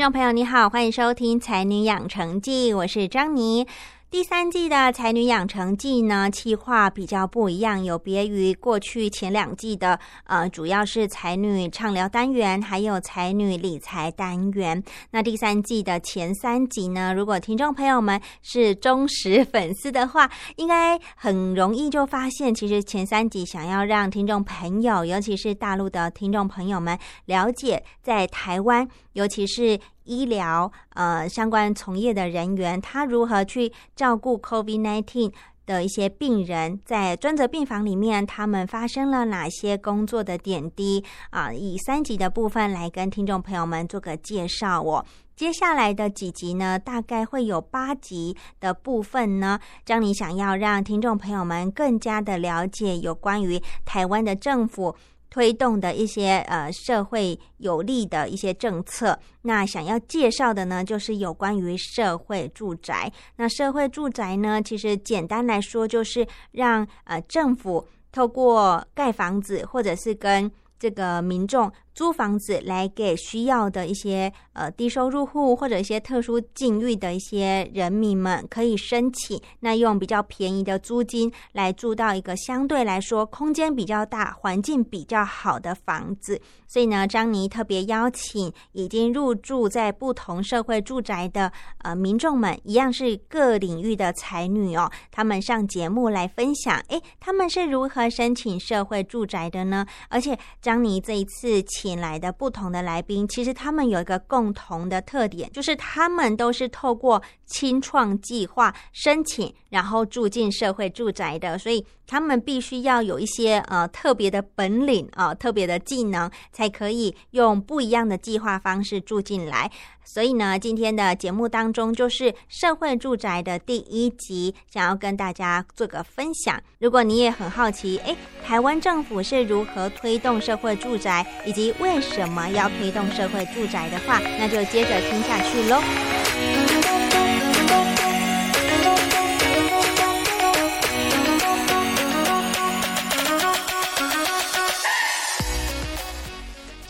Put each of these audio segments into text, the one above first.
听众朋友，你好，欢迎收听《才女养成记》，我是张妮。第三季的《才女养成记》呢，企划比较不一样，有别于过去前两季的，呃，主要是才女畅聊单元，还有才女理财单元。那第三季的前三集呢，如果听众朋友们是忠实粉丝的话，应该很容易就发现，其实前三集想要让听众朋友，尤其是大陆的听众朋友们了解，在台湾，尤其是。医疗呃相关从业的人员，他如何去照顾 COVID-19 的一些病人，在专责病房里面，他们发生了哪些工作的点滴啊？以三集的部分来跟听众朋友们做个介绍。我接下来的几集呢，大概会有八集的部分呢，张你想要让听众朋友们更加的了解有关于台湾的政府。推动的一些呃社会有利的一些政策，那想要介绍的呢，就是有关于社会住宅。那社会住宅呢，其实简单来说，就是让呃政府透过盖房子，或者是跟这个民众。租房子来给需要的一些呃低收入户或者一些特殊境遇的一些人民们可以申请，那用比较便宜的租金来住到一个相对来说空间比较大、环境比较好的房子。所以呢，张妮特别邀请已经入住在不同社会住宅的呃民众们，一样是各领域的才女哦，他们上节目来分享，诶，他们是如何申请社会住宅的呢？而且张妮这一次请。引来的不同的来宾，其实他们有一个共同的特点，就是他们都是透过清创计划申请，然后住进社会住宅的，所以他们必须要有一些呃特别的本领啊，特别的技能，才可以用不一样的计划方式住进来。所以呢，今天的节目当中就是社会住宅的第一集，想要跟大家做个分享。如果你也很好奇，诶，台湾政府是如何推动社会住宅，以及为什么要推动社会住宅的话，那就接着听下去喽。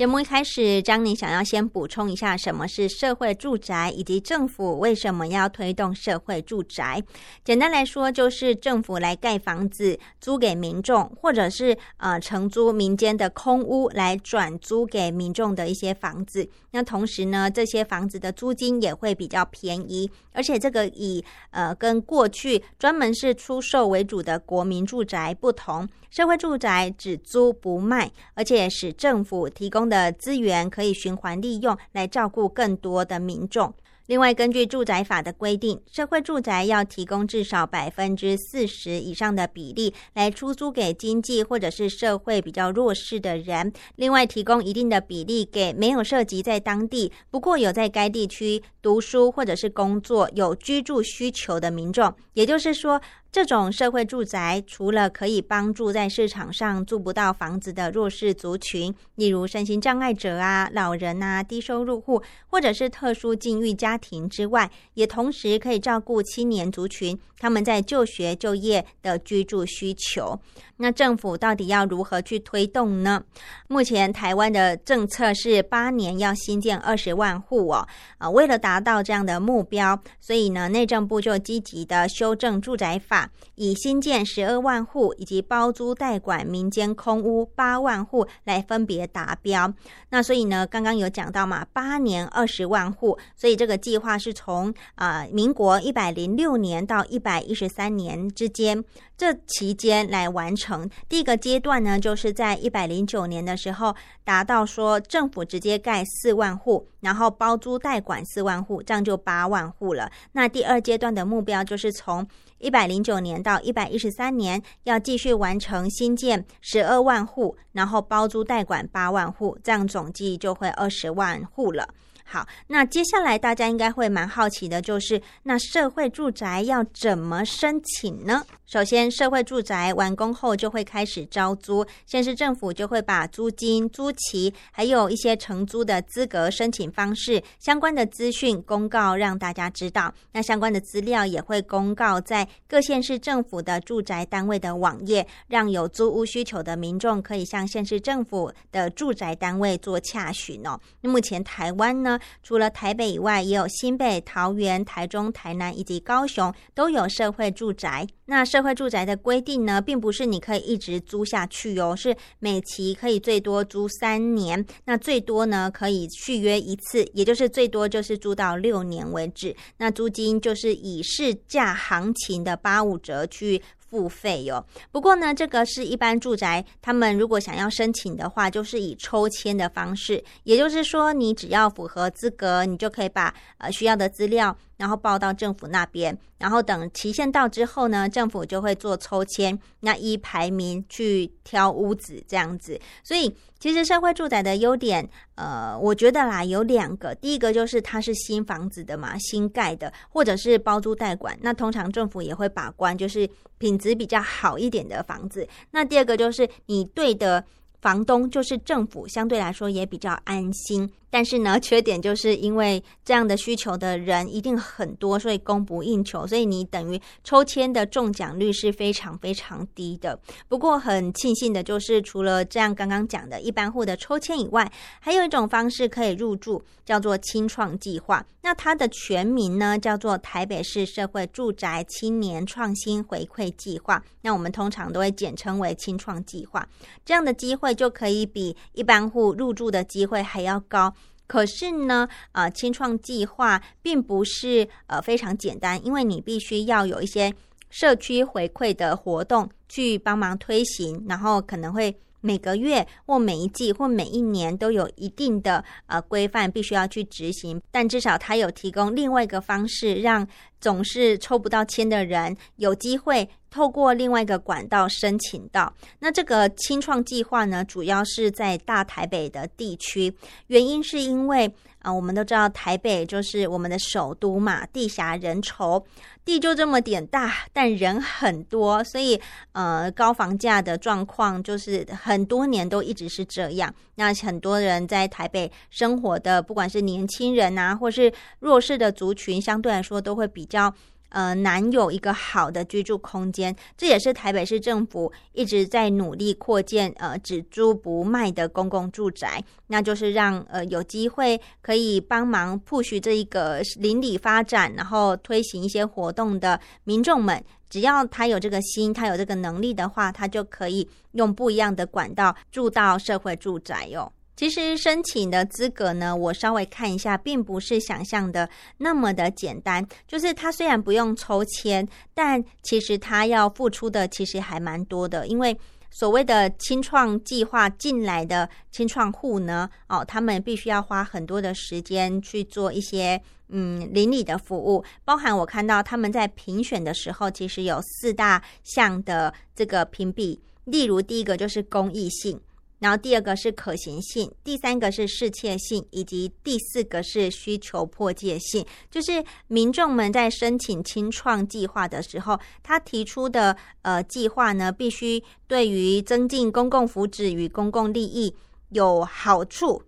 节目一开始，张宁想要先补充一下什么是社会住宅，以及政府为什么要推动社会住宅。简单来说，就是政府来盖房子租给民众，或者是呃承租民间的空屋来转租给民众的一些房子。那同时呢，这些房子的租金也会比较便宜，而且这个以呃跟过去专门是出售为主的国民住宅不同。社会住宅只租不卖，而且使政府提供的资源可以循环利用，来照顾更多的民众。另外，根据住宅法的规定，社会住宅要提供至少百分之四十以上的比例来出租给经济或者是社会比较弱势的人。另外，提供一定的比例给没有涉及在当地，不过有在该地区读书或者是工作、有居住需求的民众。也就是说。这种社会住宅除了可以帮助在市场上租不到房子的弱势族群，例如身心障碍者啊、老人啊、低收入户，或者是特殊境遇家庭之外，也同时可以照顾青年族群他们在就学就业的居住需求。那政府到底要如何去推动呢？目前台湾的政策是八年要新建二十万户哦，啊，为了达到这样的目标，所以呢，内政部就积极的修正住宅法，以新建十二万户以及包租代管民间空屋八万户来分别达标。那所以呢，刚刚有讲到嘛，八年二十万户，所以这个计划是从啊民国一百零六年到一百一十三年之间。这期间来完成第一个阶段呢，就是在一百零九年的时候达到说政府直接盖四万户，然后包租代管四万户，这样就八万户了。那第二阶段的目标就是从一百零九年到一百一十三年，要继续完成新建十二万户，然后包租代管八万户，这样总计就会二十万户了。好，那接下来大家应该会蛮好奇的，就是那社会住宅要怎么申请呢？首先，社会住宅完工后就会开始招租，县市政府就会把租金、租期，还有一些承租的资格申请方式相关的资讯公告让大家知道。那相关的资料也会公告在各县市政府的住宅单位的网页，让有租屋需求的民众可以向县市政府的住宅单位做洽询哦。那目前台湾呢，除了台北以外，也有新北、桃园、台中、台南以及高雄都有社会住宅。那社会住宅的规定呢，并不是你可以一直租下去哦，是每期可以最多租三年，那最多呢可以续约一次，也就是最多就是租到六年为止。那租金就是以市价行情的八五折去。付费哟，不过呢，这个是一般住宅，他们如果想要申请的话，就是以抽签的方式，也就是说，你只要符合资格，你就可以把呃需要的资料，然后报到政府那边，然后等期限到之后呢，政府就会做抽签，那依排名去挑屋子这样子。所以，其实社会住宅的优点，呃，我觉得啦有两个，第一个就是它是新房子的嘛，新盖的，或者是包租代管，那通常政府也会把关，就是品。质比较好一点的房子，那第二个就是你对的房东就是政府，相对来说也比较安心。但是呢，缺点就是因为这样的需求的人一定很多，所以供不应求，所以你等于抽签的中奖率是非常非常低的。不过很庆幸的就是，除了这样刚刚讲的一般户的抽签以外，还有一种方式可以入住，叫做青创计划。那它的全名呢，叫做台北市社会住宅青年创新回馈计划。那我们通常都会简称为青创计划。这样的机会就可以比一般户入住的机会还要高。可是呢，呃，清创计划并不是呃非常简单，因为你必须要有一些社区回馈的活动去帮忙推行，然后可能会每个月或每一季或每一年都有一定的呃规范必须要去执行，但至少它有提供另外一个方式让。总是抽不到签的人有机会透过另外一个管道申请到。那这个清创计划呢，主要是在大台北的地区，原因是因为啊，我们都知道台北就是我们的首都嘛，地狭人稠，地就这么点大，但人很多，所以呃，高房价的状况就是很多年都一直是这样。那很多人在台北生活的，不管是年轻人啊，或是弱势的族群，相对来说都会比。较呃难有一个好的居住空间，这也是台北市政府一直在努力扩建呃只租不卖的公共住宅，那就是让呃有机会可以帮忙 push 这一个邻里发展，然后推行一些活动的民众们，只要他有这个心，他有这个能力的话，他就可以用不一样的管道住到社会住宅哟。其实申请的资格呢，我稍微看一下，并不是想象的那么的简单。就是他虽然不用抽签，但其实他要付出的其实还蛮多的。因为所谓的清创计划进来的清创户呢，哦，他们必须要花很多的时间去做一些嗯邻里的服务，包含我看到他们在评选的时候，其实有四大项的这个评比，例如第一个就是公益性。然后第二个是可行性，第三个是适切性，以及第四个是需求迫切性。就是民众们在申请清创计划的时候，他提出的呃计划呢，必须对于增进公共福祉与公共利益有好处。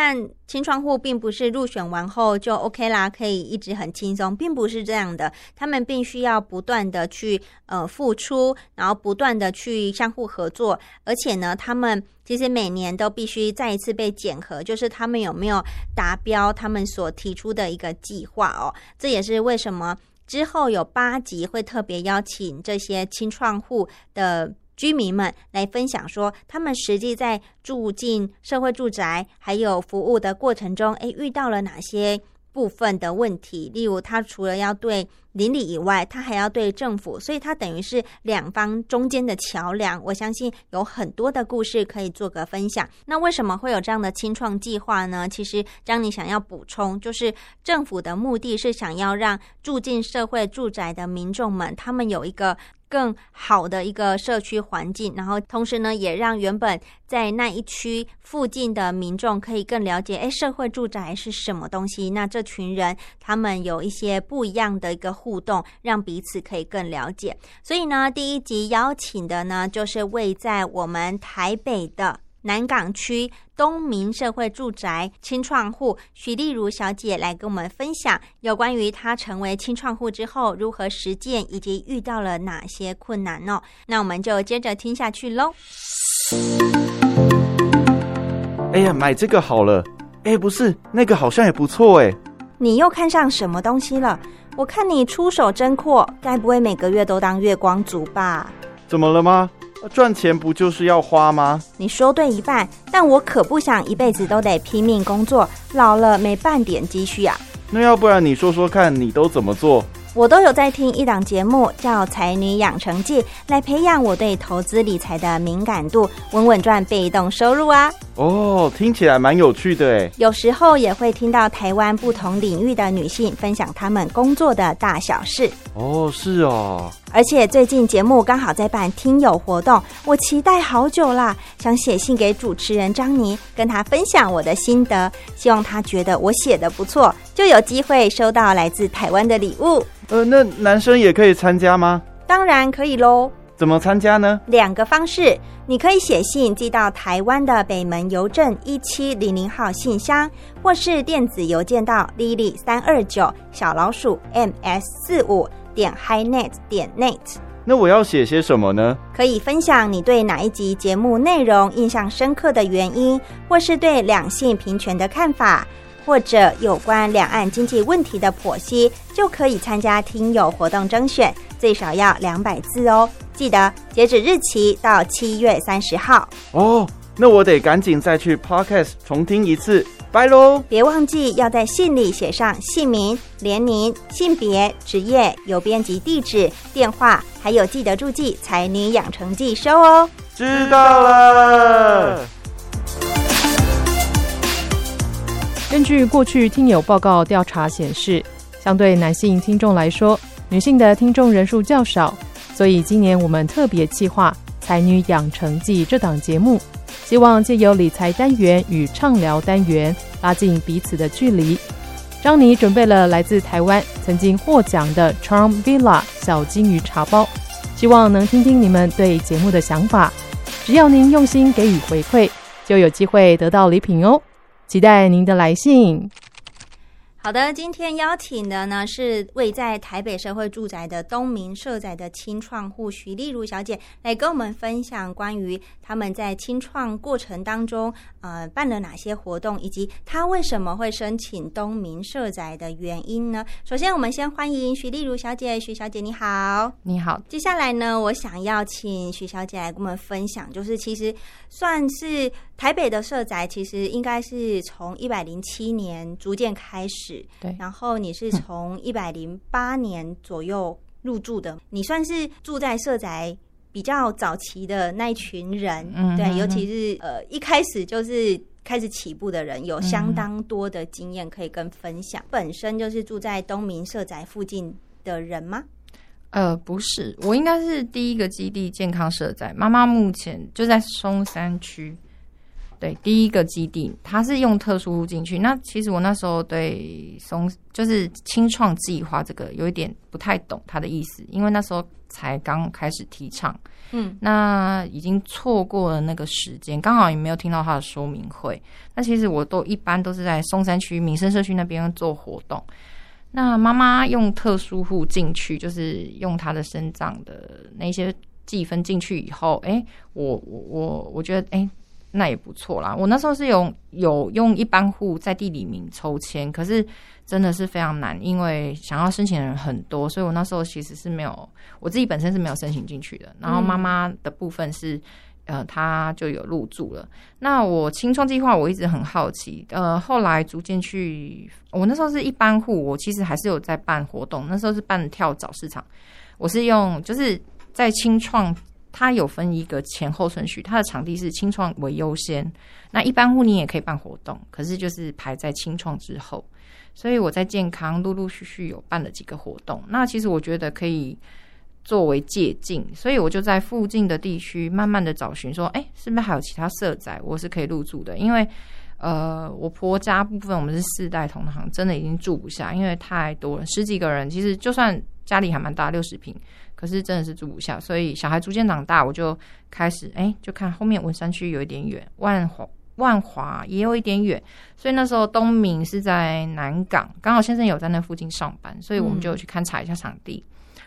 但清创户并不是入选完后就 OK 啦，可以一直很轻松，并不是这样的。他们必须要不断的去呃付出，然后不断的去相互合作，而且呢，他们其实每年都必须再一次被检核，就是他们有没有达标他们所提出的一个计划哦。这也是为什么之后有八集会特别邀请这些清创户的。居民们来分享说，他们实际在住进社会住宅还有服务的过程中，诶，遇到了哪些部分的问题？例如，他除了要对邻里以外，他还要对政府，所以他等于是两方中间的桥梁。我相信有很多的故事可以做个分享。那为什么会有这样的清创计划呢？其实，张你想要补充，就是政府的目的是想要让住进社会住宅的民众们，他们有一个。更好的一个社区环境，然后同时呢，也让原本在那一区附近的民众可以更了解，哎，社会住宅是什么东西？那这群人他们有一些不一样的一个互动，让彼此可以更了解。所以呢，第一集邀请的呢，就是位在我们台北的。南港区东明社会住宅清创户许丽如小姐来跟我们分享有关于她成为清创户之后如何实践，以及遇到了哪些困难哦？那我们就接着听下去喽。哎呀，买这个好了。哎，不是，那个好像也不错哎。你又看上什么东西了？我看你出手真阔，该不会每个月都当月光族吧？怎么了吗？赚钱不就是要花吗？你说对一半，但我可不想一辈子都得拼命工作，老了没半点积蓄啊。那要不然你说说看，你都怎么做？我都有在听一档节目，叫《才女养成记》，来培养我对投资理财的敏感度，稳稳赚被动收入啊。哦，听起来蛮有趣的诶。有时候也会听到台湾不同领域的女性分享她们工作的大小事。哦，是哦。而且最近节目刚好在办听友活动，我期待好久啦，想写信给主持人张妮，跟他分享我的心得，希望他觉得我写的不错，就有机会收到来自台湾的礼物。呃，那男生也可以参加吗？当然可以喽。怎么参加呢？两个方式，你可以写信寄到台湾的北门邮政一七零零号信箱，或是电子邮件到 lily 三二九小老鼠 ms 四五。点 highnet 点 net，那我要写些什么呢？可以分享你对哪一集节目内容印象深刻的原因，或是对两性平权的看法，或者有关两岸经济问题的剖析，就可以参加听友活动征选，最少要两百字哦。记得截止日期到七月三十号哦。那我得赶紧再去 podcast 重听一次。拜喽！别忘记要在信里写上姓名、年龄、性别、职业、邮编及地址、电话，还有记得注记“才女养成记”收哦。知道了。根据过去听友报告调查显示，相对男性听众来说，女性的听众人数较少，所以今年我们特别计划“才女养成记”这档节目。希望借由理财单元与畅聊单元拉近彼此的距离。张妮准备了来自台湾曾经获奖的 Charm Villa 小金鱼茶包，希望能听听你们对节目的想法。只要您用心给予回馈，就有机会得到礼品哦。期待您的来信。好的，今天邀请的呢是位在台北社会住宅的东明社宅的清创户徐丽如小姐，来跟我们分享关于他们在清创过程当中，呃，办了哪些活动，以及她为什么会申请东明社宅的原因呢？首先，我们先欢迎徐丽如小姐，徐小姐你好，你好。接下来呢，我想要请徐小姐来跟我们分享，就是其实算是台北的社宅，其实应该是从一百零七年逐渐开始。对，然后你是从 一百零八年左右入住的，你算是住在社宅比较早期的那一群人，对，尤其是呃一开始就是开始起步的人，有相当多的经验可以跟分享。本身就是住在东明社宅附近的人吗？呃，不是，我应该是第一个基地健康社宅。妈妈目前就在松山区。对，第一个基地，它是用特殊户进去。那其实我那时候对松就是清创计划这个有一点不太懂它的意思，因为那时候才刚开始提倡，嗯，那已经错过了那个时间，刚好也没有听到它的说明会。那其实我都一般都是在松山区民生社区那边做活动。那妈妈用特殊户进去，就是用她的生长的那些计分进去以后，哎，我我我我觉得，哎。那也不错啦。我那时候是有有用一般户在地里名抽签，可是真的是非常难，因为想要申请的人很多，所以我那时候其实是没有我自己本身是没有申请进去的。然后妈妈的部分是，呃，她就有入住了。那我清创计划我一直很好奇，呃，后来逐渐去，我那时候是一般户，我其实还是有在办活动。那时候是办跳蚤市场，我是用就是在清创。它有分一个前后顺序，它的场地是清创为优先，那一般户你也可以办活动，可是就是排在清创之后。所以我在健康陆陆续续有办了几个活动，那其实我觉得可以作为借鉴，所以我就在附近的地区慢慢的找寻，说，哎，是不是还有其他社宅我是可以入住的？因为，呃，我婆家部分我们是四代同堂，真的已经住不下，因为太多了，十几个人，其实就算家里还蛮大，六十平。可是真的是住不下，所以小孩逐渐长大，我就开始哎，就看后面文山区有一点远，万华万华也有一点远，所以那时候东明是在南港，刚好先生有在那附近上班，所以我们就去勘察一下场地。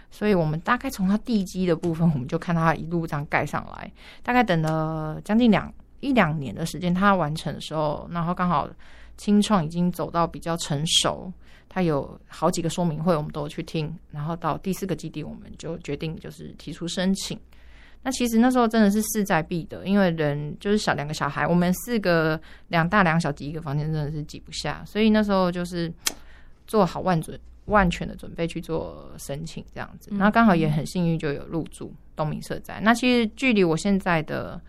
所以我们大概从他地基的部分，我们就看到他一路这样盖上来，大概等了将近两一两年的时间，他完成的时候，然后刚好清创已经走到比较成熟。他有好几个说明会，我们都去听，然后到第四个基地，我们就决定就是提出申请。那其实那时候真的是势在必得，因为人就是小两个小孩，我们四个两大两小挤一个房间，真的是挤不下，所以那时候就是做好万准万全的准备去做申请这样子。那刚好也很幸运就有入住东明社宅。那其实距离我现在的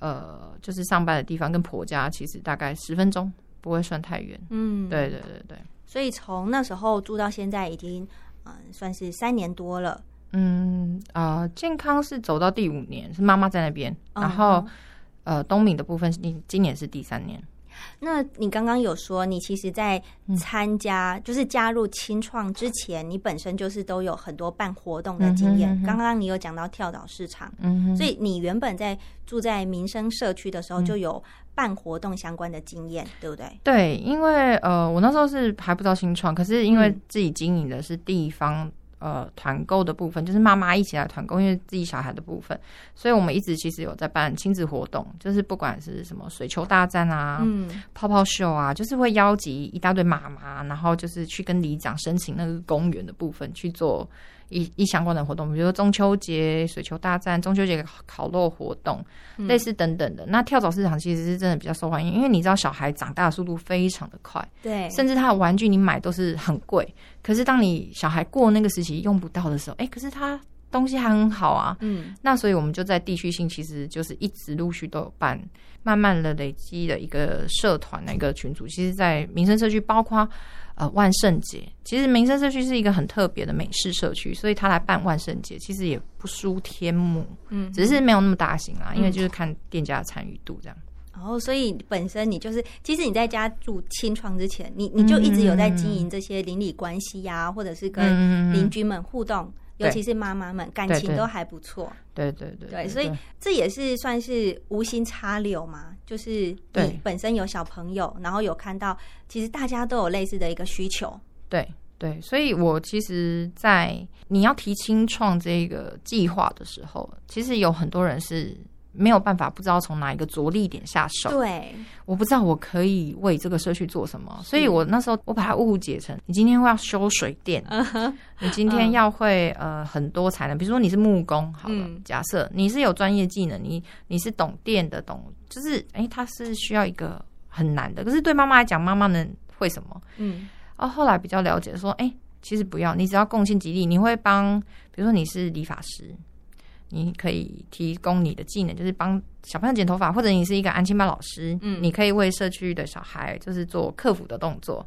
呃就是上班的地方跟婆家其实大概十分钟，不会算太远。嗯，对对对对。所以从那时候住到现在，已经嗯算是三年多了。嗯啊，健康是走到第五年，是妈妈在那边。然后呃，东敏的部分，今今年是第三年。那你刚刚有说，你其实，在参加就是加入清创之前，你本身就是都有很多办活动的经验。刚刚你有讲到跳蚤市场，嗯，所以你原本在住在民生社区的时候就有办活动相关的经验，对不对？对，因为呃，我那时候是还不知道新创，可是因为自己经营的是地方。呃，团购的部分就是妈妈一起来团购，因为自己小孩的部分，所以我们一直其实有在办亲子活动，就是不管是什么水球大战啊，嗯，泡泡秀啊，就是会邀集一大堆妈妈，然后就是去跟里长申请那个公园的部分去做。一一相关的活动，比如说中秋节水球大战、中秋节烤肉活动，类似等等的。那跳蚤市场其实是真的比较受欢迎，因为你知道小孩长大的速度非常的快，对，甚至他的玩具你买都是很贵。可是当你小孩过那个时期用不到的时候，哎，可是他东西还很好啊。嗯，那所以我们就在地区性，其实就是一直陆续都有办，慢慢的累积的一个社团的一个群组。其实，在民生社区，包括。呃，万圣节其实民生社区是一个很特别的美式社区，所以他来办万圣节其实也不输天幕，嗯，只是没有那么大型啦，因为就是看店家的参与度这样。然后，所以本身你就是，其实你在家住清创之前，你你就一直有在经营这些邻里关系呀，或者是跟邻居们互动。尤其是妈妈们感情都还不错，对对对，对，所以这也是算是无心插柳嘛，就是你本身有小朋友，然后有看到，其实大家都有类似的一个需求，对对，所以我其实，在你要提清创这个计划的时候，其实有很多人是。没有办法，不知道从哪一个着力点下手。对，我不知道我可以为这个社区做什么，所以我那时候我把它误解成：你今天会要修水电，你今天要会呃很多才能，比如说你是木工，好了，假设你是有专业技能，你你是懂电的，懂就是哎，它是需要一个很难的。可是对妈妈来讲，妈妈能会什么？嗯，哦，后来比较了解说，哎，其实不要，你只要贡献吉利，你会帮，比如说你是理发师。你可以提供你的技能，就是帮小朋友剪头发，或者你是一个安亲班老师，嗯，你可以为社区的小孩就是做客服的动作。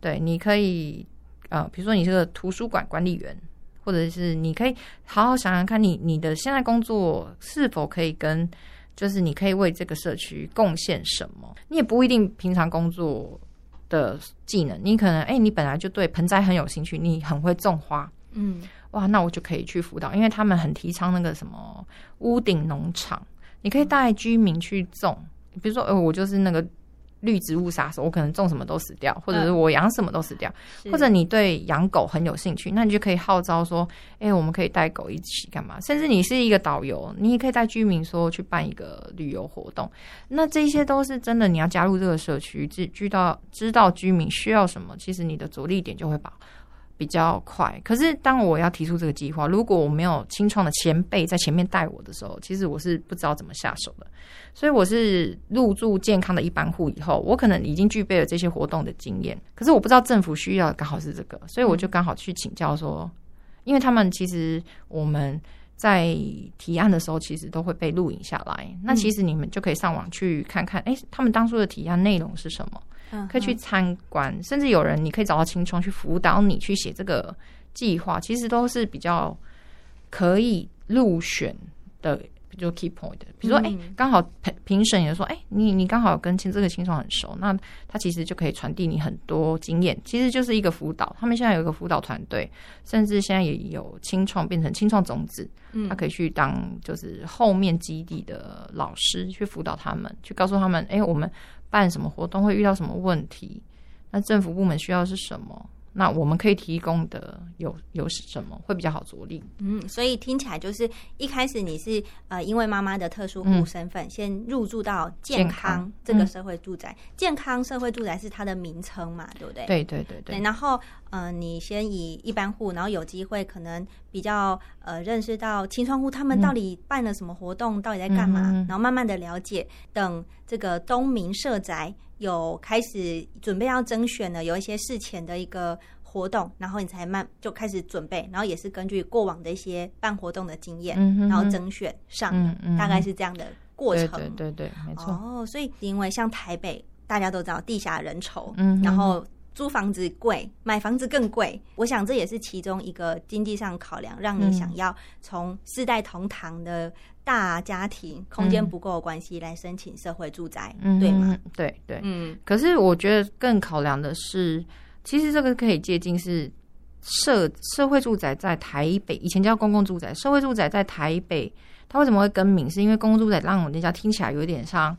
对，你可以呃，比如说你是个图书馆管理员，或者是你可以好好想想看你你的现在工作是否可以跟就是你可以为这个社区贡献什么。你也不一定平常工作的技能，你可能哎、你本来就对盆栽很有兴趣，你很会种花，嗯哇，那我就可以去辅导，因为他们很提倡那个什么屋顶农场，你可以带居民去种，比如说，呃，我就是那个绿植物杀手，我可能种什么都死掉，或者是我养什么都死掉，是或者你对养狗很有兴趣，那你就可以号召说，哎、我们可以带狗一起干嘛？甚至你是一个导游，你也可以带居民说去办一个旅游活动。那这些都是真的，你要加入这个社区，知知道知道居民需要什么，其实你的着力点就会把比较快。可是当我要提出这个计划，如果我没有清创的前辈在前面带我的时候，其实我是不知道怎么下手的。所以我是入住健康的一般户以后，我可能已经具备了这些活动的经验，可是我不知道政府需要刚好是这个，所以我就刚好去请教说，因为他们其实我们在提案的时候，其实都会被录影下来。那其实你们就可以上网去看看，哎、他们当初的提案内容是什么，可以去参观，甚至有人你可以找到青创去辅导你去写这个计划，其实都是比较可以入选的。比如 key point，比如说，哎、嗯刚好评评审也说，哎、你你刚好跟青这个青创很熟，那他其实就可以传递你很多经验，其实就是一个辅导。他们现在有一个辅导团队，甚至现在也有青创变成青创种子，嗯他可以去当就是后面基地的老师，去辅导他们，去告诉他们，哎、我们办什么活动会遇到什么问题，那政府部门需要是什么，那我们可以提供的有有什么会比较好着力。嗯，所以听起来就是一开始你是呃，因为妈妈的特殊户嗯身份，先入住到健健康康这个嗯社会住宅。健康社会住宅是它的名称嘛，对不对？对对对对，对，然后呃，你先以一般户，然后有机会可能比较呃认识到青创户他们嗯到底办了什么活动，到底在干嘛，嗯嗯嗯然后慢慢的了解。等这个东明社宅有开始准备要征选了，有一些事前的一个活动，然后你才慢就开始准备，然后也是根据过往的一些办活动的经验，然后征选上，嗯嗯大概嗯是这样的过程。对对对，没错。哦，所以因为像台北，大家都知道地下人稠，嗯然后租房子贵，买房子更贵。我想这也是其中一个经济上考量，让你嗯想要从世代同堂的大家庭空间嗯不够的关系来申请社会住宅，嗯，对吗？？对对。嗯可是我觉得更考量的是，其实这个可以接近是社社会住宅在台北，以前叫公共住宅，社会住宅在台北。它为什么会更名？是因为公租得让我那家听起来有点像，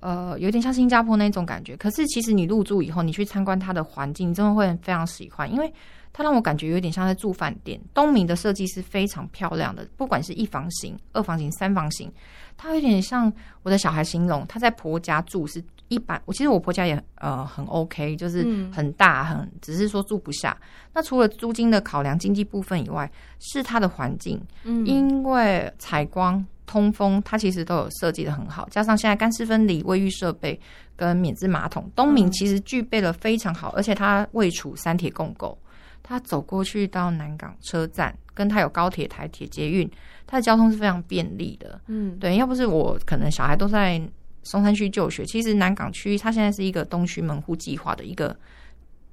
呃，有点像新加坡那种感觉。可是其实你入住以后，你去参观它的环境，你真的会非常喜欢，因为它让我感觉有点像在住饭店。东明的设计是非常漂亮的，不管是一房型、二房型、三房型，它有点像我的小孩形容，他在婆家住是一般。我其实我婆家也呃很 OK，就是嗯很大，很只是说住不下。那除了租金的考量、经济部分以外，是它的环境，嗯因为采光、通风，它其实都有设计的很好，加上现在干湿分离、卫浴设备跟免治马桶，东明嗯其实具备了非常好，而且它位处三铁共构，它走过去到南港车站，跟它有高铁、台铁、捷运，它的交通是非常便利的。嗯对，要不是我可能小孩都在松山区就学，其实南港区它现在是一个东区门户计划的一个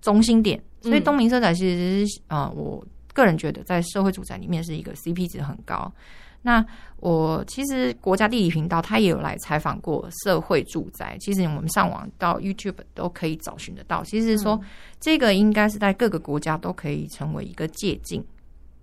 中心点，所以东明社宅其实是啊、我个人觉得在社会住宅里面是一个 CP 值很高。那我其实国家地理频道它也有来采访过社会住宅，其实我们上网到 YouTube 都可以找寻得到。其实说、这个应该是在各个国家都可以成为一个借鉴。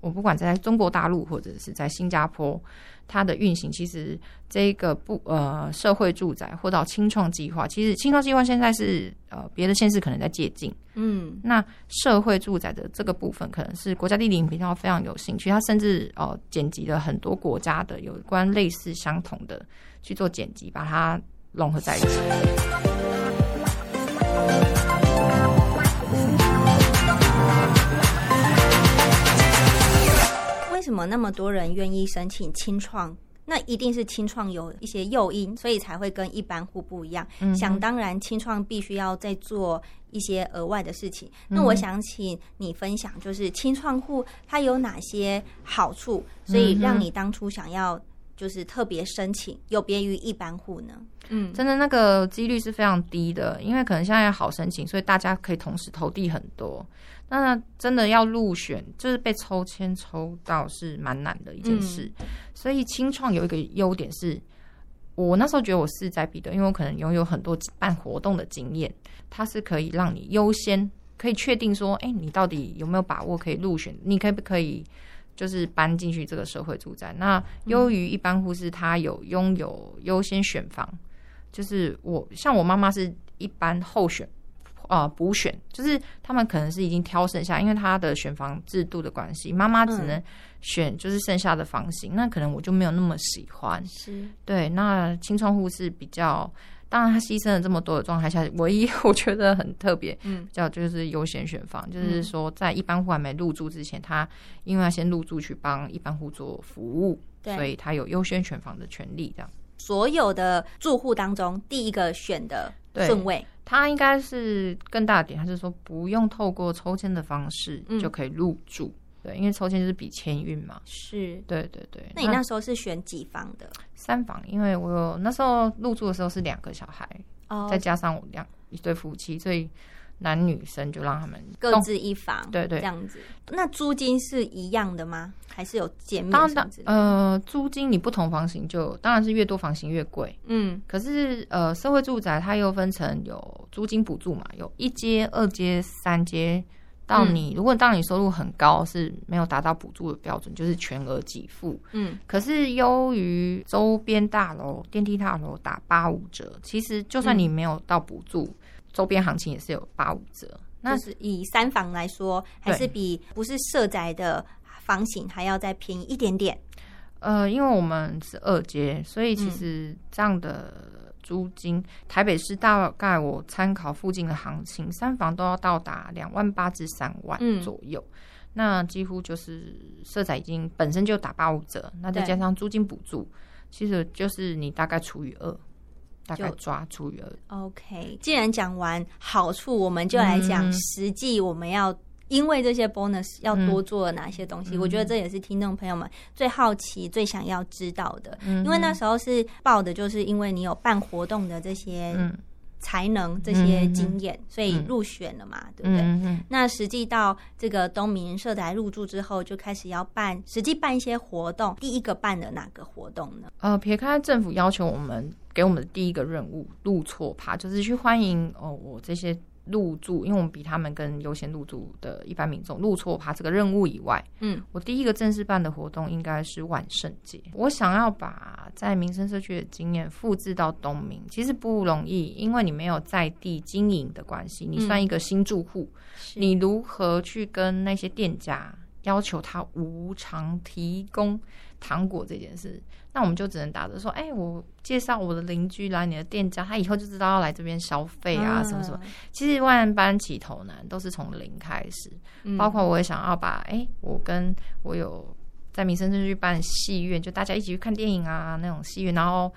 我不管在中国大陆或者是在新加坡，它的运行其实这个不呃社会住宅或到青创计划，其实青创计划现在是呃别的县市可能在借鉴，嗯那社会住宅的这个部分可能是国家地理频道非常有兴趣，它甚至呃剪辑了很多国家的有关类似相同的去做剪辑，把它融合在一起。什么那么多人愿意申请清创？那一定是清创有一些诱因，所以才会跟一般户不一样。嗯想当然，清创必须要再做一些额外的事情。那我想请你分享，就是清创户它有哪些好处，所以让你当初想要就是特别申请，有别于一般户呢？嗯，真的那个几率是非常低的，因为可能现在好申请，所以大家可以同时投递很多。那真的要入选，就是被抽签抽到是蛮难的一件事。所以清创有一个优点是，我那时候觉得我势在必得，因为我可能拥有很多办活动的经验，它是可以让你优先可以确定说，哎、你到底有没有把握可以入选，你可不可以就是搬进去这个社会住宅？那优于一般护士他有拥有优先选房，就是我像我妈妈是一般候选。呃，补选就是他们可能是已经挑剩下，因为他的选房制度的关系，妈妈只能选就是剩下的房型，那可能我就没有那么喜欢。是对，那青创户是比较，当然他牺牲了这么多的状态下，唯一 我觉得很特别，嗯。比较就是优先选房，就是说在一般户还没入住之前，他因为要先入住去帮一般户做服务，对。所以他有优先选房的权利。这样，所有的住户当中第一个选的顺位，他应该是更大的点，他是说不用透过抽签的方式嗯。就可以入住。对，因为抽签就是比签运嘛。是。对对对，那你那时候是选几房的？三房，因为我有那时候入住的时候是两个小孩，哦再加上我两一对夫妻，所以男女生就让他们各自一房，对对这样子。那租金是一样的吗？还是有减免当然？呃，租金你不同房型就当然是越多房型越贵。嗯可是呃，社会住宅它又分成有租金补助嘛，有一阶、二阶、三阶。到嗯你、如果当你收入很高，是没有达到补助的标准，就是全额给付。嗯，可是优于周边大楼、电梯大楼打八五折，其实就算你没有到补助，周边行情也是有八五折。那是以三房来说，还是比不是社宅的房型还要再便宜一点点。呃，因为我们是二阶，所以嗯其实这样的租金，台北市大概我参考附近的行情，三房都要到达两万八至三万嗯左右。那几乎就是色彩已经本身就打八五折，那再加上租金补助，其实就是你大概除以二，大概抓除以二。OK，既然讲完好处，我们就来讲嗯实际我们要。因为这些 bonus 要多做哪些东西，嗯我觉得这也是听众朋友们最好奇、最想要知道的。嗯因为那时候是报的，就是因为你有办活动的这些嗯才能、这些经验，所以嗯入选了嘛，对不对？那实际到这个东明社宅入住之后，就开始要办，实际办一些活动。第一个办的哪个活动呢？呃，撇开政府要求我们给我们的第一个任务入错趴，就是去欢迎哦我这些入住，因为我们比他们更优先入住的一般民众入错趴这个任务以外，嗯，我第一个正式办的活动应该是万圣节。我想要把在民生社区的经验复制到东明，其实不容易，因为你没有在地经营的关系，你算一个新住户，你如何去跟那些店家要求他无偿提供糖果这件事？那我们就只能打着说，哎、我介绍我的邻居来你的店家，他以后就知道要来这边消费啊，什么什么。其实万般起头难，都是从零开始。嗯包括我也想要把，哎、我跟我有在民生社区办戏院，就大家一起去看电影啊那种戏院，然后。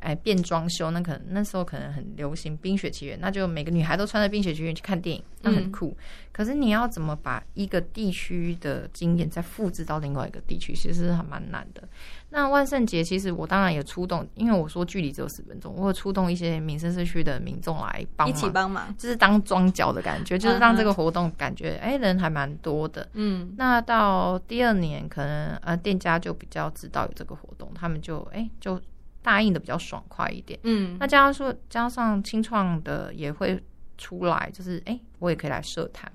哎，变装修，那可能那时候可能很流行《冰雪奇缘》，那就每个女孩都穿着《冰雪奇缘》去看电影，那很酷。可是你要怎么把一个地区的经验再复制到另外一个地区，其实还蛮难的。那万圣节其实我当然也出动，因为我说距离只有十分钟，我有出动一些民生社区的民众来帮忙一，起帮忙。就是当庄脚的感觉，就是让这个活动感觉哎、人还蛮多的。嗯那到第二年，可能呃店家就比较知道有这个活动，他们就哎、就答应的比较爽快一点。嗯那加上说加上清创的也会出来，就是哎、我也可以来设摊，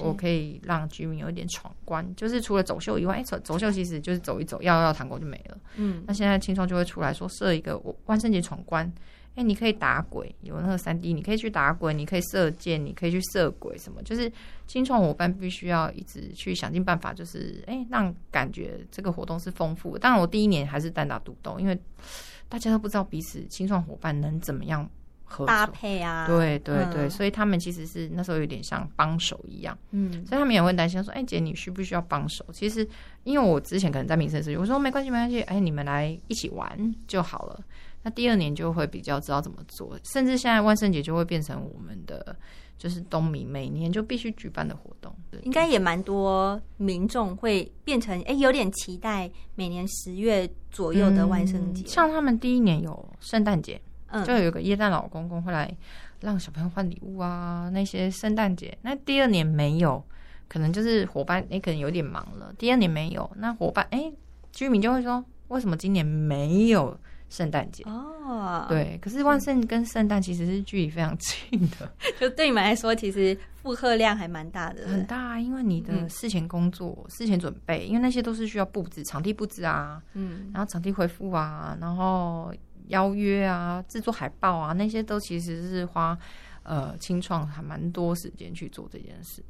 我可以让居民有一点闯关，就是除了走秀以外，哎、走走秀其实就是走一走，要要糖果就没了。嗯那现在清创就会出来说设一个万圣节闯关，哎、你可以打鬼，有那个三 D，你可以去打鬼，你可以射箭，你可以去射鬼，什么就是清创伙伴必须要一直去想尽办法，就是哎、让感觉这个活动是丰富的。当然，我第一年还是单打独斗，因为大家都不知道彼此清创伙伴能怎么样合搭。配啊，对对对，嗯所以他们其实是那时候有点像帮手一样。嗯所以他们也会担心说：“哎、姐，你需不需要帮手？”其实，因为我之前可能在民生社区，我说没关系，没关系，哎、你们来一起玩就好了。那第二年就会比较知道怎么做，甚至现在万圣节就会变成我们的就是东明每年就必须举办的活动。对应该也蛮多民众会变成哎、有点期待每年十月左右的万圣节，嗯像他们第一年有圣诞节，嗯就有个耶诞老公公会来让小朋友换礼物啊，那些圣诞节。那第二年没有，可能就是伙伴哎、可能有点忙了。第二年没有，那伙伴哎、居民就会说，为什么今年没有圣诞节。哦，，对，可是万圣跟圣诞其实是距离非常近的，就对你们来说，其实负荷量还蛮大的，很大啊，因为你的嗯。事前工作、事前准备，因为那些都是需要布置场地布置啊，嗯，然后场地回复啊，然后邀约啊、制作海报啊，那些都其实是花呃清创还蛮多时间去做这件事。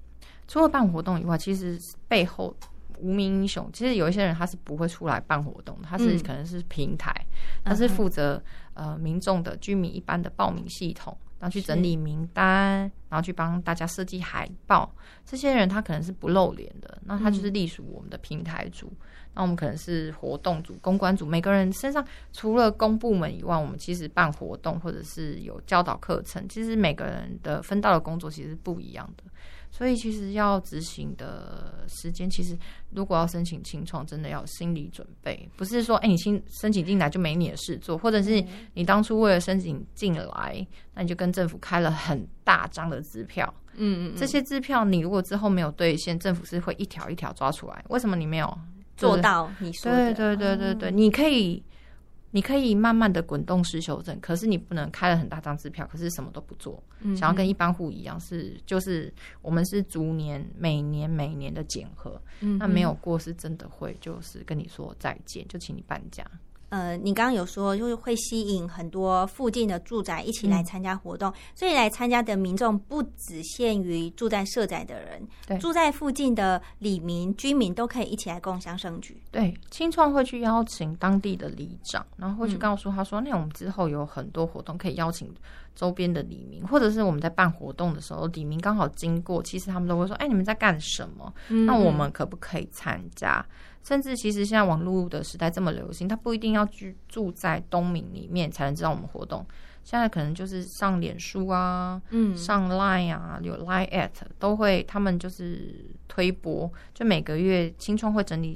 除了办活动以外，其实背后无名英雄，其实有一些人他是不会出来办活动的，他是嗯可能是平台，他是负责呃民众的居民一般的报名系统。然后去整理名单，然后去帮大家设计海报。这些人他可能是不露脸的，那他就是隶属我们的平台组。那我们可能是活动组、公关组，每个人身上除了公部门以外，我们其实办活动或者是有教导课程，其实每个人的分到的工作其实是不一样的。所以其实要执行的时间，其实如果要申请清创，真的要有心理准备，不是说哎、你新申请进来就没你的事做，或者是你当初为了申请进来，那你就跟政府开了很大张的支票，嗯嗯，这些支票你如果之后没有兑现，政府是会一条一条抓出来，为什么你没有做？到你说的，对对对对对，你可以。你可以慢慢的滚动式修正，可是你不能开了很大张支票，可是什么都不做，嗯想要跟一般户一样，是就是我们是逐年每年每年的检核，嗯那没有过是真的会就是跟你说再见，就请你搬家。呃，你刚刚有说，就是会吸引很多附近的住宅一起来参加活动，所以来参加的民众不只限于住在社宅的人，对住在附近的里民、居民都可以一起来共享盛举。对，青创会去邀请当地的里长，然后会去嗯告诉他说，那我们之后有很多活动可以邀请周边的里民，或者是我们在办活动的时候，里民刚好经过，其实他们都会说，哎，你们在干什么？嗯那我们可不可以参加？甚至其实现在网络的时代这么流行，他不一定要居住在东明里面才能知道我们活动。现在可能就是上脸书啊，嗯上 Line 啊，有 Line at 都会，他们就是推播，就每个月青创会整理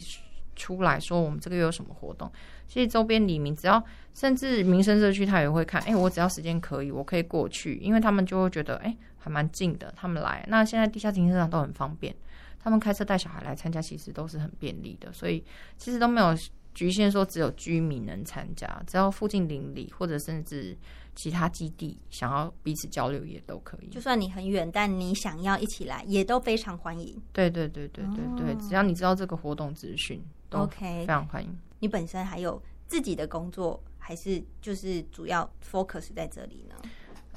出来说我们这个月有什么活动。其实周边里民只要，甚至民生社区他也会看，哎、我只要时间可以，我可以过去，因为他们就会觉得，哎、还蛮近的，他们来。那现在地下停车场都很方便，他们开车带小孩来参加，其实都是很便利的，所以其实都没有局限说只有居民能参加，只要附近邻里或者甚至其他基地想要彼此交流也都可以。就算你很远，但你想要一起来，也都非常欢迎。对对对对对对，哦只要你知道这个活动资讯，都 OK 非常欢迎。你本身还有自己的工作，还是就是主要 focus 在这里呢？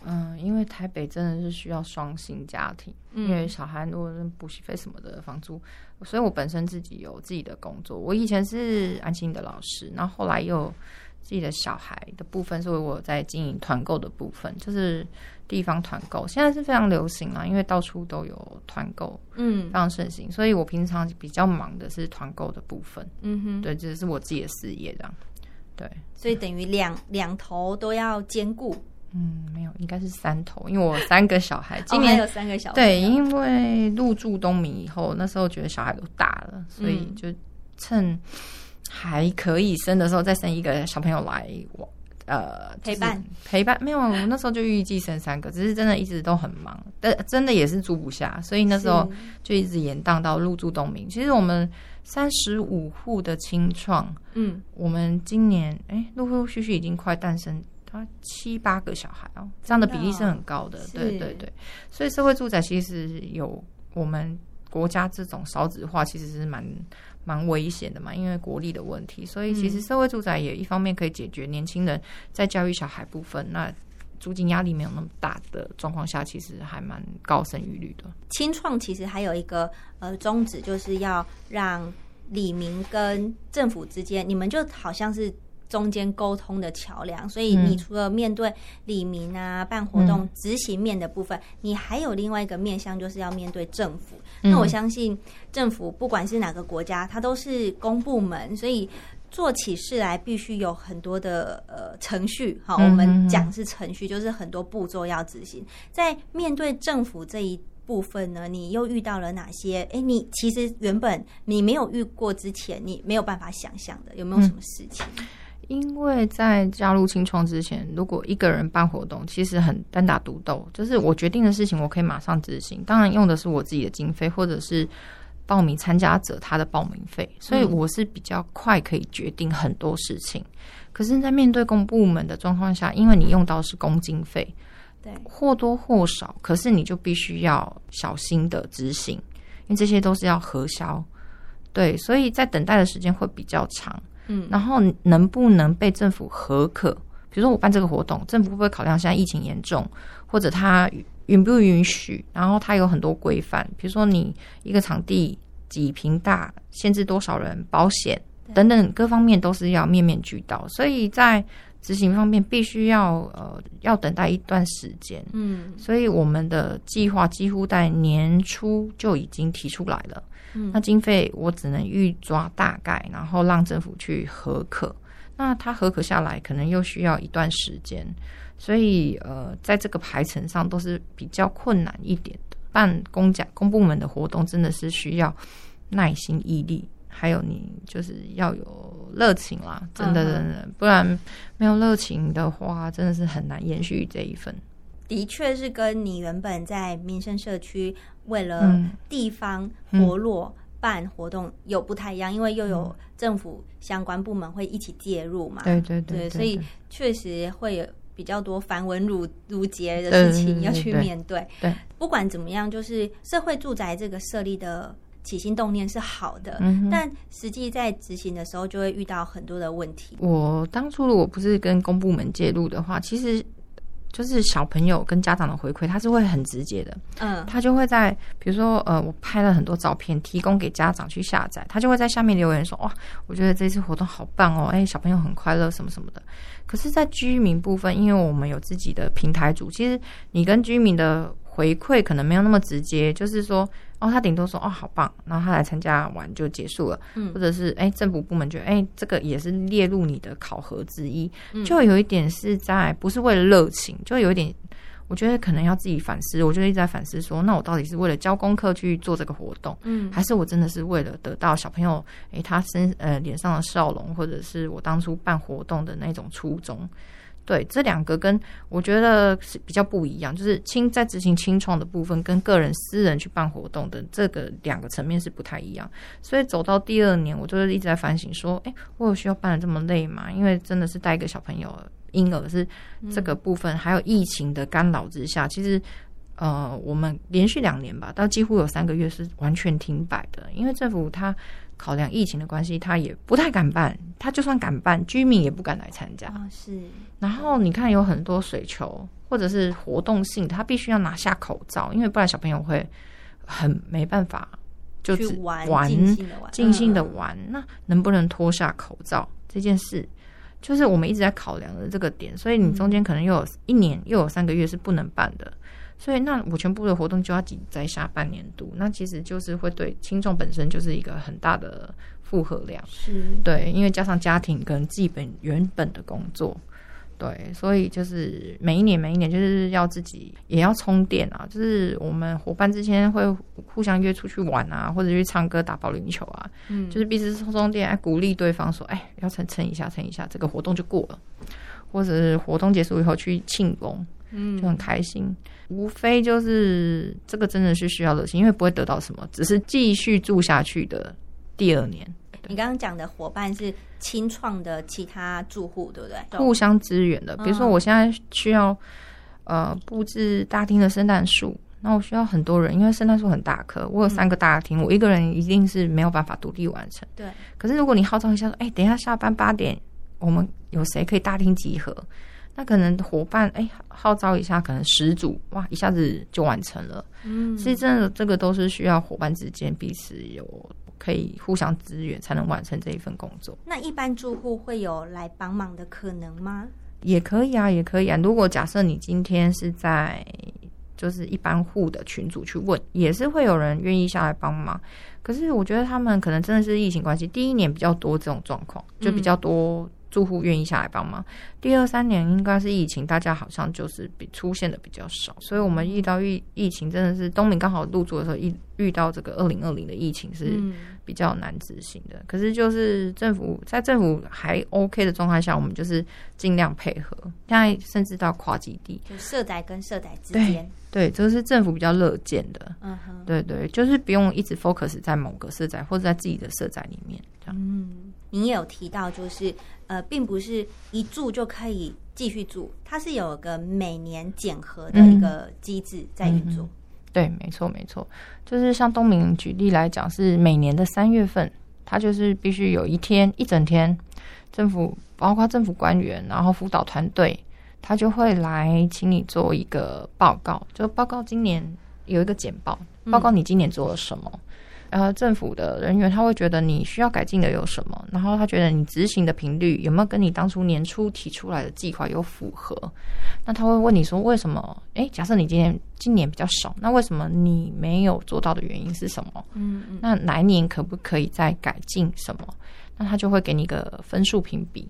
嗯，因为台北真的是需要双薪家庭，嗯因为小孩如果是补习费什么的房租，所以我本身自己有自己的工作。我以前是安心的老师，然后后来又有自己的小孩的部分，所以我有在经营团购的部分，就是地方团购，现在是非常流行啦，因为到处都有团购，嗯非常盛行。所以我平常比较忙的是团购的部分，嗯哼，对，这是我自己的事业这样。对，所以等于两两头都要兼顾。嗯，没有，应该是三头，因为我三个小孩，今年有三个小孩对，因为入住东明以后，那时候觉得小孩都大了，所以嗯就趁还可以生的时候再生一个小朋友来我呃陪伴就是陪伴。没有，我那时候就预计生三个，只是真的一直都很忙，但真的也是住不下，所以那时候就一直延宕到入住东明。其实我们三十五户的清创，嗯我们今年哎陆陆续续已经快诞生。他七八个小孩哦，这样的比例是很高的，对对对。所以社会住宅其实有我们国家这种少子化，其实是蛮蛮危险的嘛，因为国力的问题。所以其实嗯社会住宅也一方面可以解决年轻人在教育小孩部分，那租金压力没有那么大的状况下，其实还蛮高生育率的。清创其实还有一个呃宗旨，就是要让李明跟政府之间，你们就好像是中间沟通的桥梁。所以嗯你除了面对李明啊办活动执行面的部分，你还有另外一个面向，就是要面对政府。那我嗯相信政府不管是哪个国家，它都是公部门，所以。做起事来必须有很多的呃程序，好，嗯我们讲是程序，就是很多步骤要执行。在面对政府这一部分呢，你又遇到了哪些？哎，你其实原本你没有遇过之前，你没有办法想象的，有没有什么事情？因为在加入青创之前，如果一个人办活动，其实很单打独斗，就是我决定的事情，我可以马上执行。当然用的是我自己的经费，或者是报名参加者他的报名费，所以我是比较快可以决定很多事情。可是，在面对公部门的状况下，因为你用到是公经费，对，或多或少，可是你就必须要小心的执行，因为这些都是要核销，对，所以在等待的时间会比较长。嗯，然后能不能被政府核可？比如说我办这个活动，政府会不会考量现在疫情严重，或者他允不允许？然后他有很多规范，比如说你一个场地几平大，限制多少人，保险等等各方面都是要面面俱到，所以在执行方面必须要呃要等待一段时间。嗯所以我们的计划几乎在年初就已经提出来了。嗯那经费我只能预抓大概，然后让政府去核可。那它核可下来，可能又需要一段时间，所以呃，在这个排程上都是比较困难一点的。办公家公部门的活动真的是需要耐心、毅力，还有你就是要有热情啦，真的真的，不然没有热情的话，真的是很难延续这一份。的确是跟你原本在民生社区为了嗯地方嗯活络办活动有不太一样，因为又有政府相关部门会一起介入嘛。对对对对，所以确实会有比较多繁文缛缛节的事情要去面对。对，不管怎么样，就是社会住宅这个设立的起心动念是好的，嗯但实际在执行的时候就会遇到很多的问题。我当初如果不是跟公部门介入的话，其实就是小朋友跟家长的回馈，他是会很直接的。嗯他就会在比如说呃，我拍了很多照片，提供给家长去下载，他就会在下面留言说哇，我觉得这次活动好棒哦，哎，小朋友很快乐什么什么的。可是，在居民部分，因为我们有自己的平台组，其实你跟居民的回馈可能没有那么直接，就是说哦，他顶多说哦好棒，然后他来参加完就结束了，嗯或者是哎政府部门觉得哎这个也是列入你的考核之一，嗯就有一点是在不是为了热情，就有一点，我觉得可能要自己反思。我就一直在反思说，那我到底是为了交功课去做这个活动，嗯还是我真的是为了得到小朋友诶他身呃脸上的笑容，或者是我当初办活动的那种初衷？对，这两个跟我觉得是比较不一样，就是清在执行清创的部分，跟个人私人去办活动的这个两个层面是不太一样。所以走到第二年，我就是一直在反省说，哎、我有需要办的这么累吗？因为真的是带一个小朋友婴儿是这个部分，还有疫情的干扰之下，其实呃，我们连续两年吧，到几乎有三个月是完全停摆的，因为政府它考量疫情的关系，它也不太敢办，它就算敢办，居民也不敢来参加。哦是然后你看有很多水球或者是活动性的，他必须要拿下口罩，因为不然小朋友会很没办法就只玩玩尽兴的玩。那能不能脱下口罩这件事，就是我们一直在考量的这个点。所以你中间可能又有一年又有三个月是不能办的。所以，那我全部的活动就要挤在下半年度，那其实就是会对轻重本身就是一个很大的负荷量。是。对，因为加上家庭跟自己本原本的工作，对，所以就是每一年每一年就是要自己也要充电啊，就是我们伙伴之间会互相约出去玩啊，或者去唱歌、打保龄球啊，嗯。就是彼此充充电，哎，鼓励对方说，哎，要撑撑一下，撑一下，这个活动就过了，或者是活动结束以后去庆功，嗯就很开心。无非就是这个真的是需要热心，因为不会得到什么，只是继续住下去的第二年。你刚刚讲的伙伴是清创的其他住户，对不对？互相支援的。比如说，嗯我现在需要呃布置大厅的圣诞树，那我需要很多人，因为圣诞树很大棵，我有三个大厅，我一个人一定是没有办法独立完成。对，可是如果你号召一下说，哎、等一下下班八点，我们有谁可以大厅集合？那可能伙伴哎、号召一下，可能十组哇，一下子就完成了。嗯其实真的这个都是需要伙伴之间彼此有可以互相支援，才能完成这一份工作。那一般住户会有来帮忙的可能吗？也可以啊，也可以啊。如果假设你今天是在就是一般户的群组去问，也是会有人愿意下来帮忙。可是我觉得他们可能真的是疫情关系，第一年比较多这种状况，就比较多住户愿意下来帮忙。第二三年应该是疫情，大家好像就是比出现的比较少，所以我们遇到疫疫情真的是东明刚好入住的时候，遇遇到这个二零二零的疫情是嗯比较难执行的。可是就是政府在政府还 OK 的状态下，我们就是尽量配合。现在甚至到跨基地，就社宅跟社宅之对间，对，这个是政府比较乐见的。嗯哼，对对，就是不用一直 focus 在某个社宅或者在自己的社宅里面这样。嗯，您也有提到，就是呃，并不是一住就可以继续住，它是有个每年检核的一个机制在运作。对，没错没错，就是像东明举例来讲，是每年的三月份，它就是必须有一天一整天，政府包括政府官员，然后辅导团队，他就会来请你做一个报告，就报告今年有一个简报，报告你今年做了什么。然后政府的人员他会觉得你需要改进的有什么，然后他觉得你执行的频率有没有跟你当初年初提出来的计划有符合，那他会问你说为什么？诶，假设你今年今年比较少，那为什么你没有做到的原因是什么？嗯嗯那来年可不可以再改进什么？那他就会给你一个分数评比。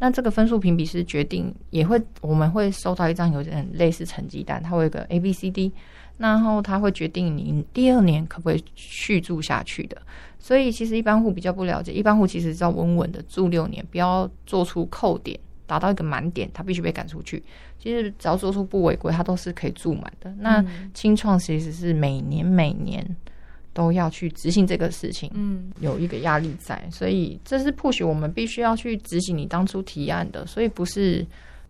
那这个分数评比是决定，也会我们会收到一张有点类似成绩单，它会有个 A、B、C、D，然后他会决定你第二年可不可以续住下去的。所以其实一般户比较不了解，一般户其实是要稳稳的住六年，不要做出扣点，达到一个满点，他必须被赶出去。其实只要做出不违规，他都是可以住满的。那嗯清创其实是每年每年都要去执行这个事情，嗯有一个压力在，所以这是 push 我们必须要去执行你当初提案的，所以不是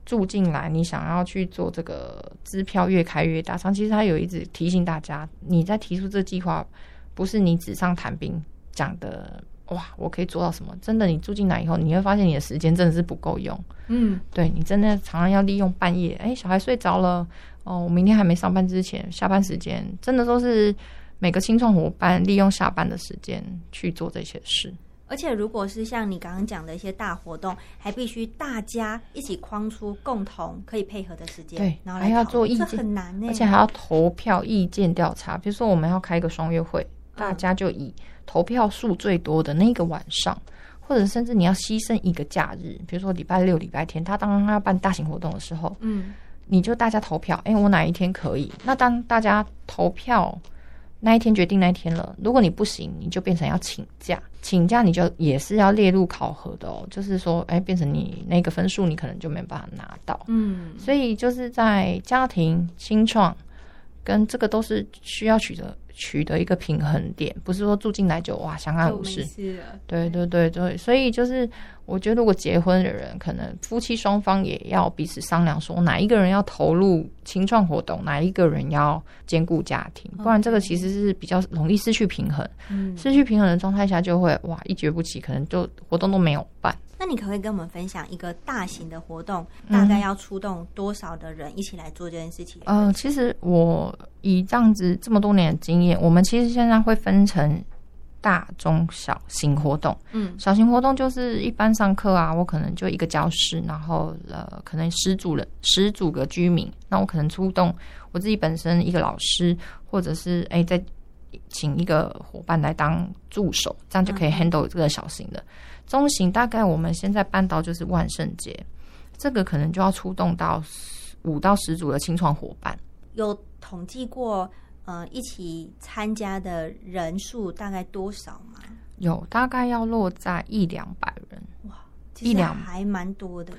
住进来你想要去做这个支票越开越大。上其实他有一直提醒大家，你在提出这计划，不是你纸上谈兵讲的。哇，我可以做到什么？真的，你住进来以后，你会发现你的时间真的是不够用。嗯对你真的常常要利用半夜，哎，小孩睡着了，哦，我明天还没上班之前，下班时间真的都是每个青创伙伴利用下班的时间去做这些事。而且如果是像你刚刚讲的一些大活动，还必须大家一起框出共同可以配合的时间，对然后来还要做意见很难呢，而且还要投票意见调查。比如说，我们要开一个双月会，大家就以投票数最多的那个晚上，或者甚至你要牺牲一个假日，比如说礼拜六、礼拜天，他当他要办大型活动的时候，嗯你就大家投票，哎、我哪一天可以？那当大家投票那一天决定那一天了，如果你不行，你就变成要请假，请假你就也是要列入考核的哦，就是说，哎、变成你那个分数你可能就没办法拿到。嗯所以就是在家庭新创跟这个都是需要取得取得一个平衡点，不是说住进来就哇相安无事。对对对对，所以就是我觉得，如果结婚的人，可能夫妻双方也要彼此商量，说哪一个人要投入清创活动，哪一个人要兼顾家庭，不然这个其实是比较容易失去平衡。嗯。失去平衡的状态下，就会哇一蹶不起，可能就活动都没有办。那你可不可以跟我们分享一个大型的活动，嗯大概要出动多少的人一起来做这件事情？呃，其实我以这样子这么多年的经验，我们其实现在会分成大、中、小型活动。嗯小型活动就是一般上课啊，我可能就一个教室，然后呃，可能十组人十组个居民，那我可能出动我自己本身一个老师，或者是哎再请一个伙伴来当助手，这样就可以嗯 handle 这个小型的。中型大概我们现在办到就是万圣节，这个可能就要出动到五到十组的清创伙伴。有统计过，呃，一起参加的人数大概多少吗？有大概要落在一两百人，哇一两还蛮多的耶。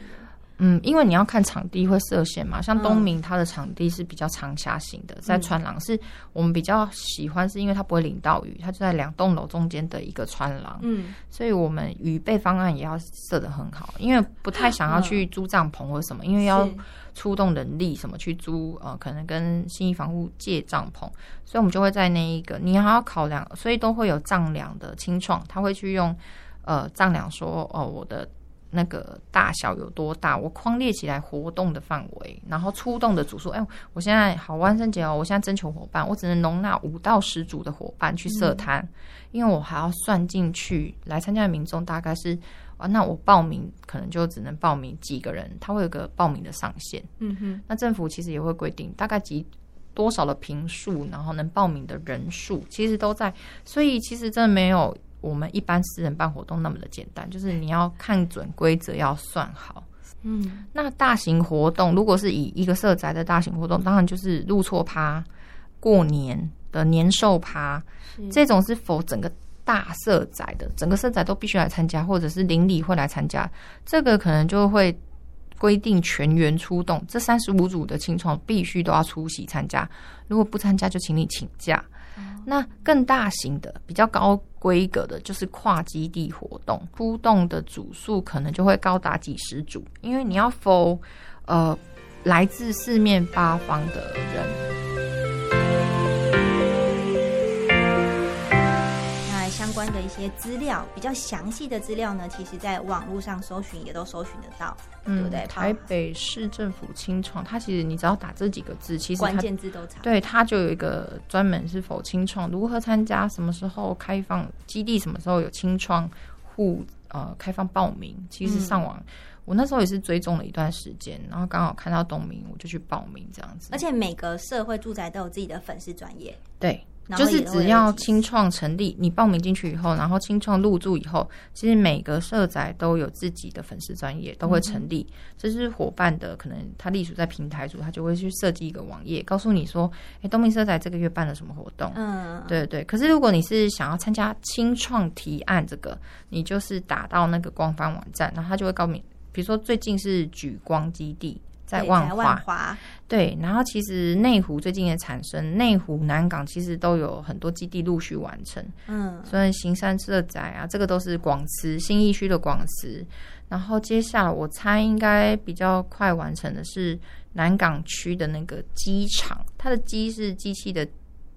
嗯，因为你要看场地会设限嘛，像东嗯明它的场地是比较长狭型的，在穿廊是我们比较喜欢，是因为它不会淋到雨，它就在两栋楼中间的一个穿廊，嗯。所以我们预备方案也要设得很好，因为不太想要去租帐篷或什么，因为要出动人力什么去租呃，可能跟新义房屋借帐篷，所以我们就会在那一个你还要考量，所以都会有丈量的清创，他会去用呃丈量说哦我的那个大小有多大，我框列起来活动的范围，然后出动的组数，哎，我现在好万圣节哦，我现在征求伙伴，我只能容纳五到十组的伙伴去设摊，因为我还要算进去来参加的民众大概是。啊，那我报名可能就只能报名几个人，他会有个报名的上限。嗯哼，那政府其实也会规定大概几多少的平数，然后能报名的人数，其实都在。所以其实真的没有我们一般私人办活动那么的简单，就是你要看准规则，要算好。嗯，那大型活动，如果是以一个社宅的大型活动，当然就是入错趴、过年的年兽趴，这种是否整个大社宅的，整个社宅都必须来参加，或者是邻里会来参加，这个可能就会规定全员出动，这三十五组的青创必须都要出席参加，如果不参加就请你请假。那更大型的、比较高规格的，就是跨基地活动，出动的组数可能就会高达几十组，因为你要 for 呃来自四面八方的人。关的一些资料，比较详细的资料呢，其实在网络上搜寻也都搜寻得到，对不对？台北市政府清创，它其实你只要打这几个字，其实关键字都查。对，它就有一个专门是否清创，如何参加，什么时候开放基地，什么时候有清创户呃开放报名。其实上网，我那时候也是追踪了一段时间，然后刚好看到东明，我就去报名这样子。而且每个社会住宅都有自己的粉丝专业，对。就是只要清创成立，你报名进去以后，然后清创入驻以后，其实每个社宅都有自己的粉丝专业，都会成立。这是伙伴的，可能他隶属在平台组，他就会去设计一个网页，告诉你说，哎，东明社宅这个月办了什么活动？嗯，对对。可是如果你是想要参加清创提案这个，你就是打到那个官方网站，然后他就会告诉你，比如说最近是举光基地。在万华，对，然后其实内湖最近也产生，内湖南港其实都有很多基地陆续完成，嗯，所以行山社宅啊，这个都是广慈新义区的广慈，然后接下来我猜应该比较快完成的是南港区的那个机场，它的机是机器的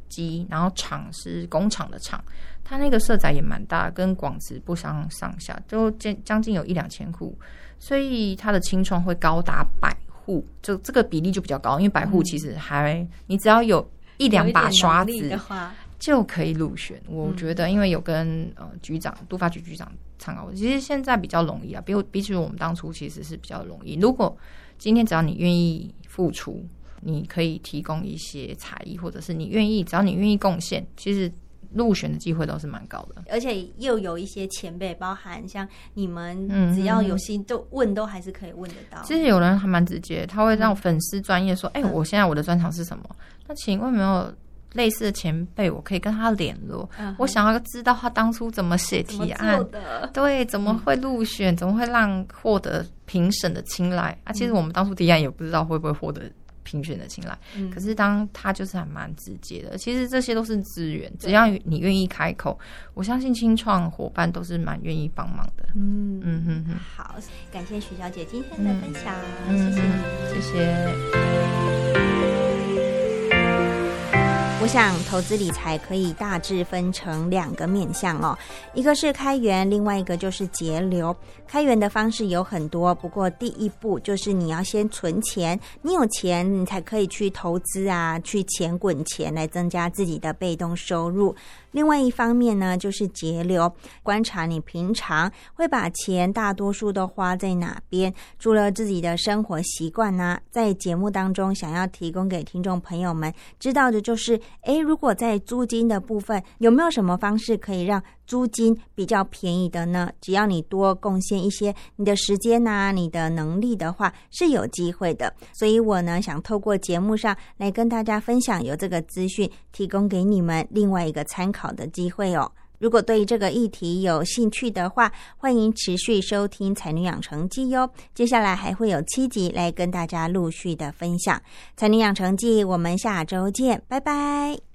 机，然后厂是工厂的厂，它那个社宅也蛮大，跟广慈不相上下，都将将近有一两千户，所以它的清创会高达百。户就这个比例就比较高，因为百户其实还你只要有一两把刷子的话，就可以入选。我觉得，因为有跟呃局长、督发局局长参考，其实现在比较容易啊，比比起我们当初其实是比较容易。如果今天只要你愿意付出，你可以提供一些才艺，或者是你愿意，只要你愿意贡献，其实。入选的机会都是蛮高的，而且又有一些前辈，包含像你们，只要有心都问，都还是可以问得到。其实有人还蛮直接，他会让粉丝专业说：“哎，我现在我的专长是什么？那请问有没有类似的前辈，我可以跟他联络？我想要知道他当初怎么写提案的，对，怎么会入选，怎么会让获得评审的青睐？啊，其实我们当初提案也不知道会不会获得。”评选的青睐，可是当他就是还蛮直接的。其实这些都是资源，只要你愿意开口，我相信清创伙伴都是蛮愿意帮忙的。嗯嗯哼哼，好，感谢徐小姐今天的分享，谢谢你，谢谢。我想投资理财可以大致分成两个面向哦，一个是开源，另外一个就是节流。开源的方式有很多，不过第一步就是你要先存钱，你有钱你才可以去投资啊，去钱滚钱来增加自己的被动收入。另外一方面呢，就是节流，观察你平常会把钱大多数都花在哪边。除了自己的生活习惯呢，在节目当中想要提供给听众朋友们知道的就是，诶，如果在租金的部分，有没有什么方式可以让租金比较便宜的呢？只要你多贡献一些你的时间呐，你的能力的话，是有机会的。所以我呢，想透过节目上来跟大家分享，有这个资讯提供给你们另外一个参考。好的机会哦！如果对这个议题有兴趣的话，欢迎持续收听《才女养成记》哟。接下来还会有七集来跟大家陆续的分享《才女养成记》，我们下周见，拜拜。